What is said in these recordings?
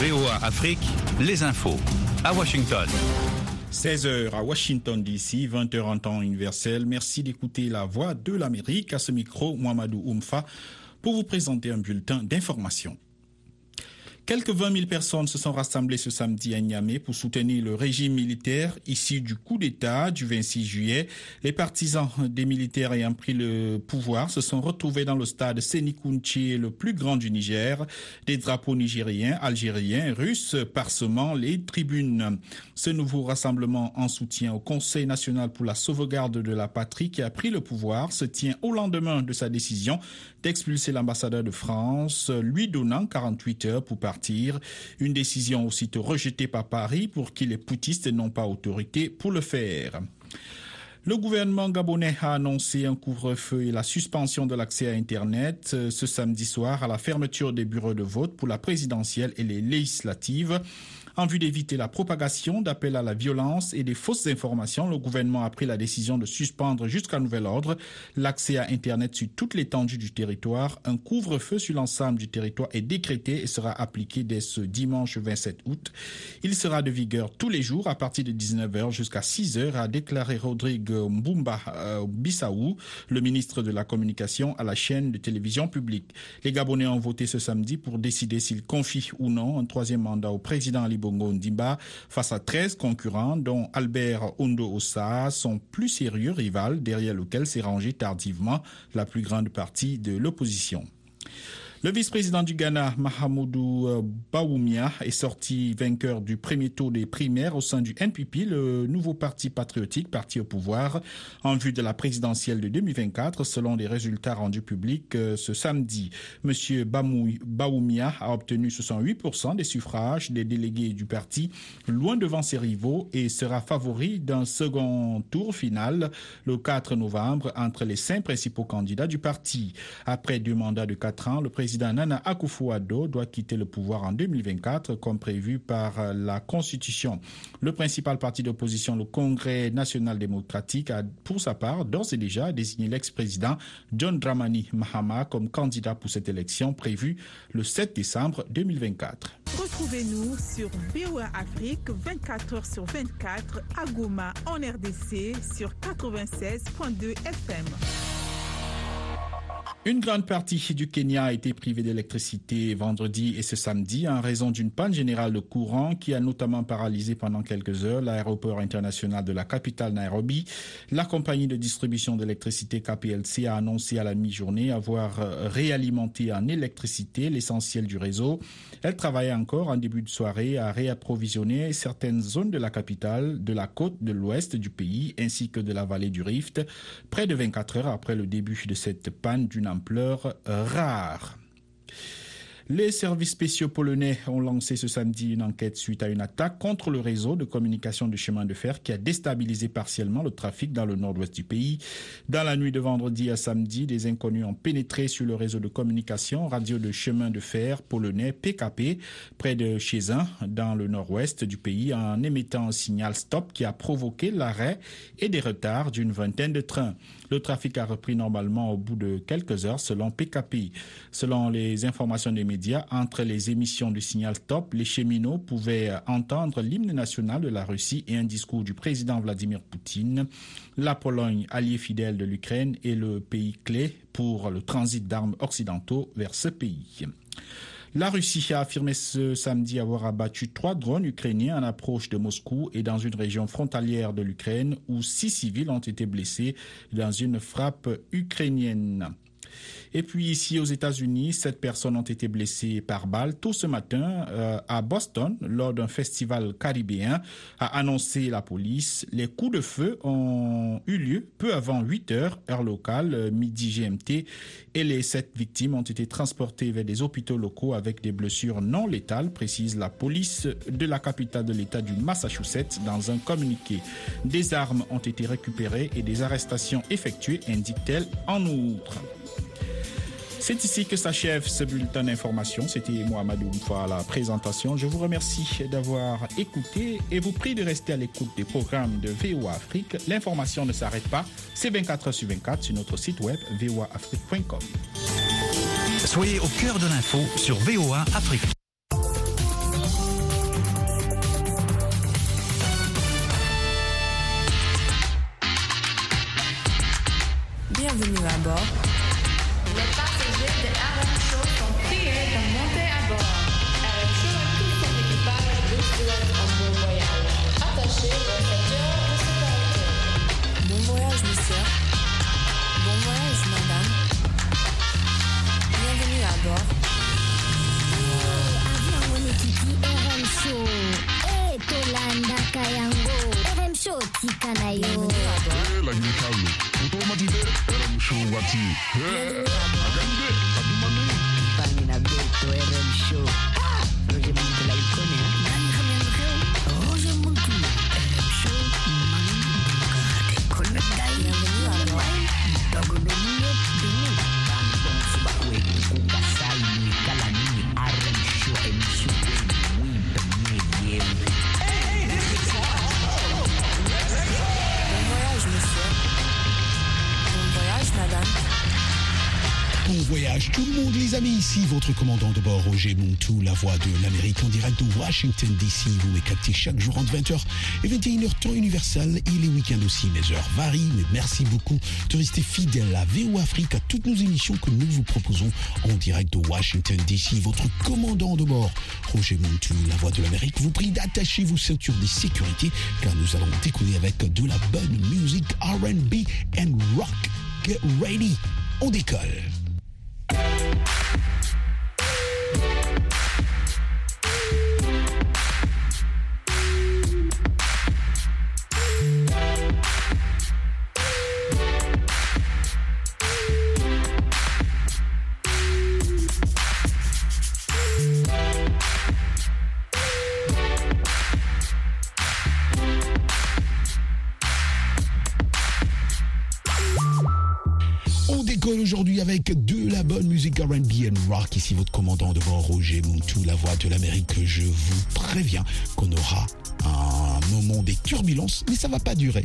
VOA Afrique, les infos. À Washington. 16h à Washington DC, 20h en temps universel. Merci d'écouter la voix de l'Amérique. À ce micro, Mohamedou Oumfa, pour vous présenter un bulletin d'information. Quelques 20 000 personnes se sont rassemblées ce samedi à Niamey pour soutenir le régime militaire issu du coup d'État du 26 juillet. Les partisans des militaires ayant pris le pouvoir se sont retrouvés dans le stade Sénikounchi, le plus grand du Niger. Des drapeaux nigériens, algériens, russes parsemant les tribunes. Ce nouveau rassemblement en soutien au Conseil national pour la sauvegarde de la patrie qui a pris le pouvoir se tient au lendemain de sa décision d'expulser l'ambassadeur de France, lui donnant 48 heures pour partir une décision aussitôt rejetée par Paris pour qui les poutistes n'ont pas autorité pour le faire. Le gouvernement gabonais a annoncé un couvre-feu et la suspension de l'accès à Internet ce samedi soir à la fermeture des bureaux de vote pour la présidentielle et les législatives. En vue d'éviter la propagation d'appels à la violence et des fausses informations, le gouvernement a pris la décision de suspendre jusqu'à nouvel ordre l'accès à Internet sur toute l'étendue du territoire. Un couvre-feu sur l'ensemble du territoire est décrété et sera appliqué dès ce dimanche 27 août. Il sera de vigueur tous les jours à partir de 19h jusqu'à 6h, a déclaré Rodrigue Mbumba euh, Bissaou, le ministre de la Communication à la chaîne de télévision publique. Les Gabonais ont voté ce samedi pour décider s'ils confient ou non un troisième mandat au président Ali Face à 13 concurrents dont Albert Ondo Ossa, son plus sérieux rival derrière lequel s'est rangé tardivement la plus grande partie de l'opposition. Le vice-président du Ghana, Mahamoudou euh, Baoumia, est sorti vainqueur du premier tour des primaires au sein du NPP, le nouveau parti patriotique, parti au pouvoir, en vue de la présidentielle de 2024, selon les résultats rendus publics euh, ce samedi. Monsieur Baoumia a obtenu 68% des suffrages des délégués du parti, loin devant ses rivaux, et sera favori d'un second tour final le 4 novembre entre les cinq principaux candidats du parti. Après deux mandats de quatre ans, le président président Nana Akufo-Addo doit quitter le pouvoir en 2024 comme prévu par la Constitution. Le principal parti d'opposition, le Congrès national démocratique, a pour sa part d'ores et déjà désigné l'ex-président John Dramani Mahama comme candidat pour cette élection prévue le 7 décembre 2024. Retrouvez-nous sur VOA Afrique 24 h sur 24 à Goma en RDC sur 96.2 FM. Une grande partie du Kenya a été privée d'électricité vendredi et ce samedi en raison d'une panne générale de courant qui a notamment paralysé pendant quelques heures l'aéroport international de la capitale Nairobi. La compagnie de distribution d'électricité KPLC a annoncé à la mi-journée avoir euh, réalimenté en électricité l'essentiel du réseau. Elle travaillait encore en début de soirée à réapprovisionner certaines zones de la capitale, de la côte de l'ouest du pays ainsi que de la vallée du Rift, près de 24 heures après le début de cette panne d'une ampleur rare. Les services spéciaux polonais ont lancé ce samedi une enquête suite à une attaque contre le réseau de communication du chemin de fer qui a déstabilisé partiellement le trafic dans le nord-ouest du pays. Dans la nuit de vendredi à samedi, des inconnus ont pénétré sur le réseau de communication radio de chemin de fer polonais PKP près de Chezin dans le nord-ouest du pays en émettant un signal stop qui a provoqué l'arrêt et des retards d'une vingtaine de trains. Le trafic a repris normalement au bout de quelques heures selon PKP. Selon les informations des médias, entre les émissions du signal stop, les cheminots pouvaient entendre l'hymne national de la Russie et un discours du président Vladimir Poutine. La Pologne, alliée fidèle de l'Ukraine, est le pays clé pour le transit d'armes occidentaux vers ce pays. La Russie a affirmé ce samedi avoir abattu trois drones ukrainiens en approche de Moscou et dans une région frontalière de l'Ukraine où six civils ont été blessés dans une frappe ukrainienne. Et puis ici aux États-Unis, sept personnes ont été blessées par balle tout ce matin euh, à Boston lors d'un festival caribéen, a annoncé la police. Les coups de feu ont eu lieu peu avant 8 heures, heure locale, euh, midi GMT, et les sept victimes ont été transportées vers des hôpitaux locaux avec des blessures non létales, précise la police de la capitale de l'État du Massachusetts dans un communiqué. Des armes ont été récupérées et des arrestations effectuées, indique-t-elle en outre. C'est ici que s'achève ce bulletin d'information. C'était Mohamed Oumfa à la présentation. Je vous remercie d'avoir écouté et vous prie de rester à l'écoute des programmes de VOA Afrique. L'information ne s'arrête pas. C'est 24 h sur 24 sur notre site web voaafrique.com. Soyez au cœur de l'info sur VOA Afrique. Allah gidi kallo a to show les amis, ici votre commandant de bord Roger Montou, la voix de l'Amérique en direct de Washington DC. Vous me captez chaque jour entre 20h et 21h temps universel et les week-ends aussi. Mes heures varient, mais merci beaucoup de rester fidèle à VO Afrique, à toutes nos émissions que nous vous proposons en direct de Washington DC. Votre commandant de bord Roger Montou, la voix de l'Amérique, vous prie d'attacher vos ceintures de sécurité car nous allons décoller avec de la bonne musique R&B and rock. Get ready, on décolle. Ici votre commandant de bord Roger Montou, la voix de l'Amérique. Je vous préviens qu'on aura un moment des turbulences, mais ça va pas durer.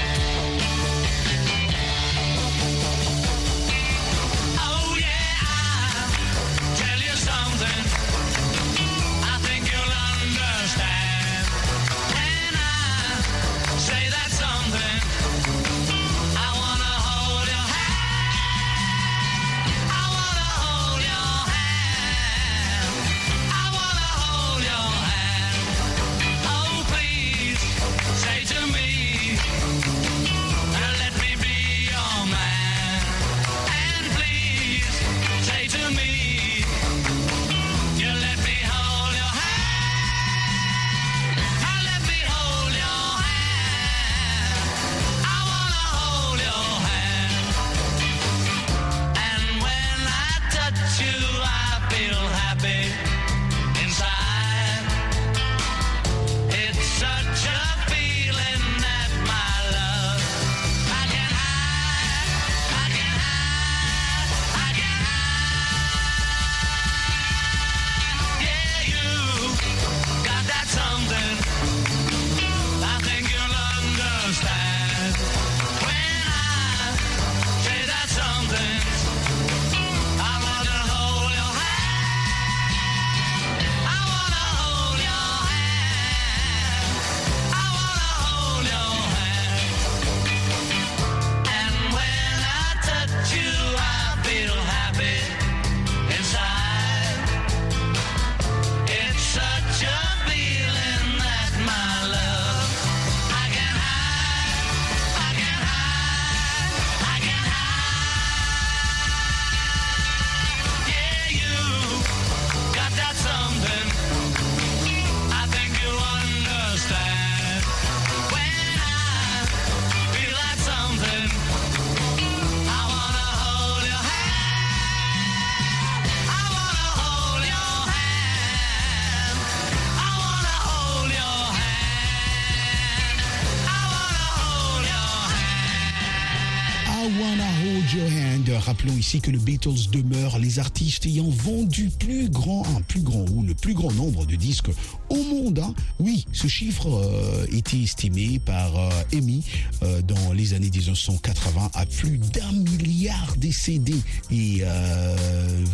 Ici que le Beatles demeure les artistes ayant vendu plus grand, un plus grand ou le plus grand nombre de disques au monde. hein. Oui, ce chiffre euh, était estimé par euh, EMI euh, dans les années 1980 à plus d'un milliard de CD et euh,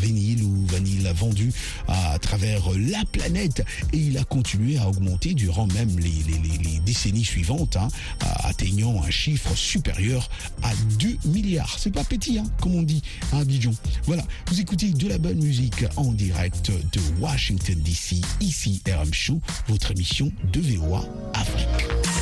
vinyle ou vanille vendus à travers la planète. Et il a continué à augmenter durant même les, les- les- les décennies suivantes, hein, atteignant un chiffre supérieur à 2 milliards. C'est pas petit, hein, comme on dit à Abidjan. Voilà, vous écoutez de la bonne musique en direct de Washington DC, ici RM Show, votre émission de VOA Afrique.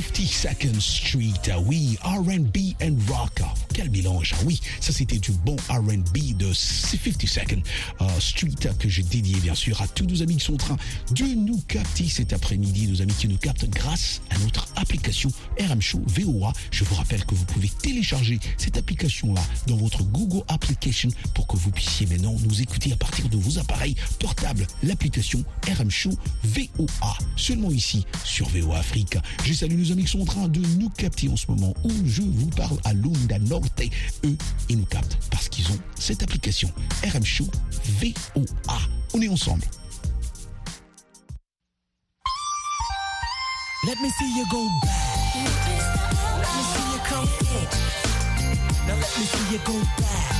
52nd Street. Oui, R&B and rock. Quel mélange. Ah Oui, ça c'était du bon R&B de 52nd euh, Street que j'ai dédié bien sûr à tous nos amis qui sont en train de nous capter cet après-midi, nos amis qui nous captent grâce à notre application RM Show VOA. Je vous rappelle que vous pouvez télécharger cette application-là dans votre Google Application pour que vous puissiez maintenant nous écouter à partir de vos appareils portables. L'application RM Show VOA. Seulement ici sur VOA Afrique. Je salue nos amis qui sont en train de nous capter en ce moment où je vous parle à Lunda Norte. Eux, ils nous captent parce qu'ils ont cette application RM Show VOA. On est ensemble. Let me see you go back. Let me see you come in. Now let me see you go back.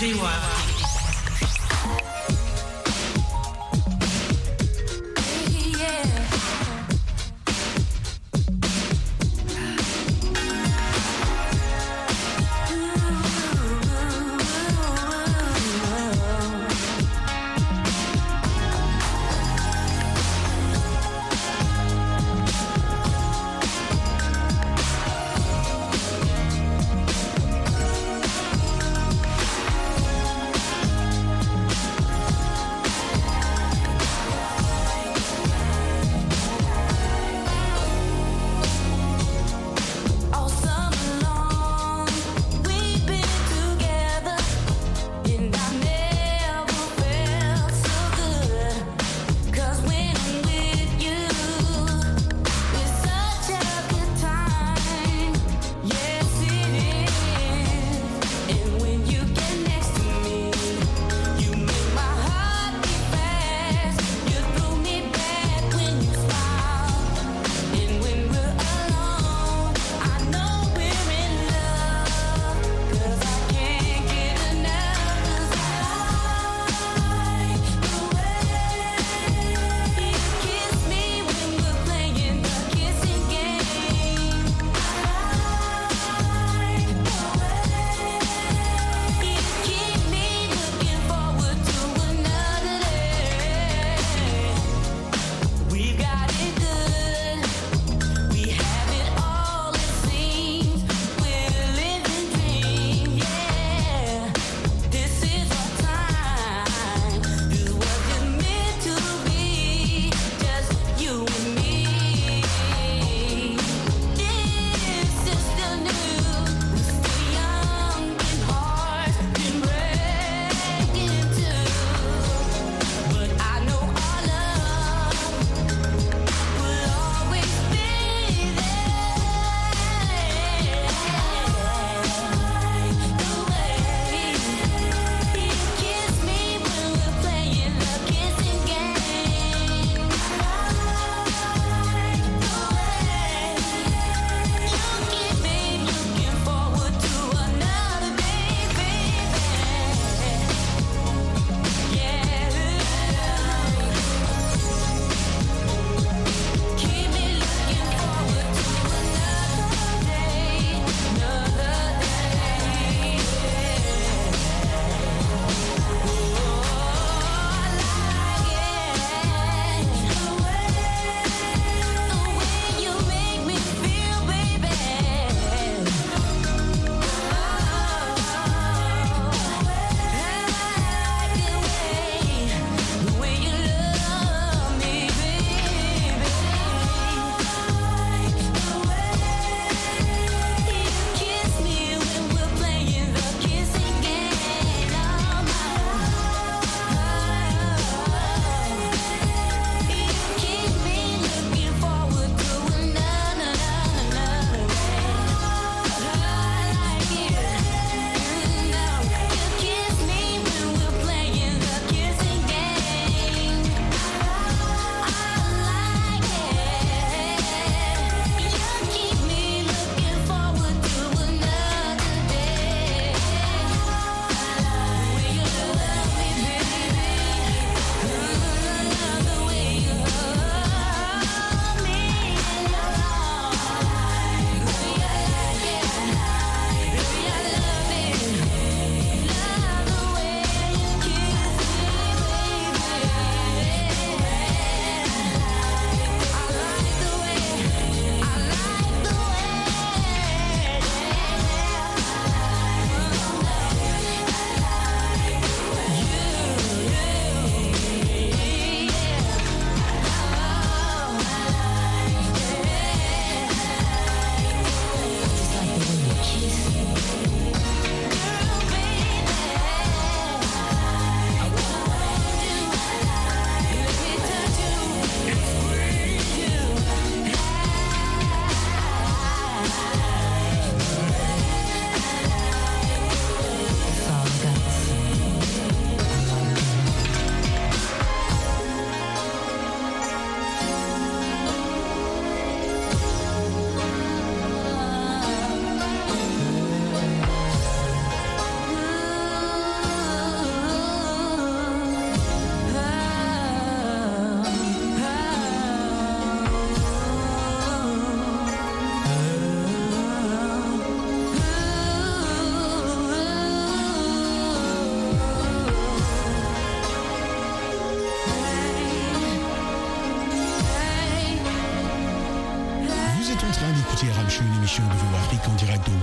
G1.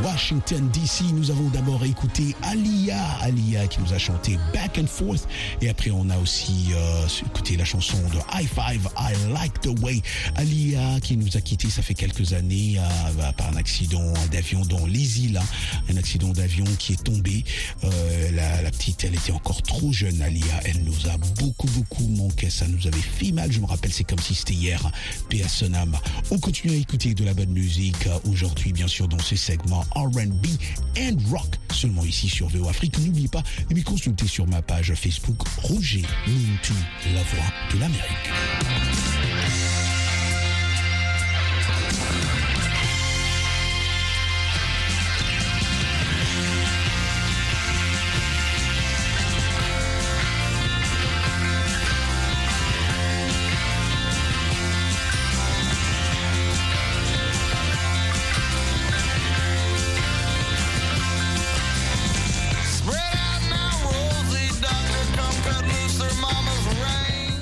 Washington DC. Nous avons d'abord écouté Alia, Alia qui nous a chanté Back and Forth. Et après, on a aussi euh, écouté la chanson de High Five, I Like the Way. Alia qui nous a quittés, ça fait quelques années, euh, par un accident d'avion dans les îles. hein. Un accident d'avion qui est tombé. Euh, la, la petite, elle était encore trop jeune, Alia. Elle nous a beaucoup, beaucoup manqué. Ça nous avait fait mal. Je me rappelle, c'est comme si c'était hier. Paix. On continue à écouter de la bonne musique euh, aujourd'hui, bien sûr, dans ce segment R&B and rock. Seulement ici sur VO Afrique. N'oubliez pas de me consulter sur ma page Facebook Roger Mintou, la voix de l'Amérique.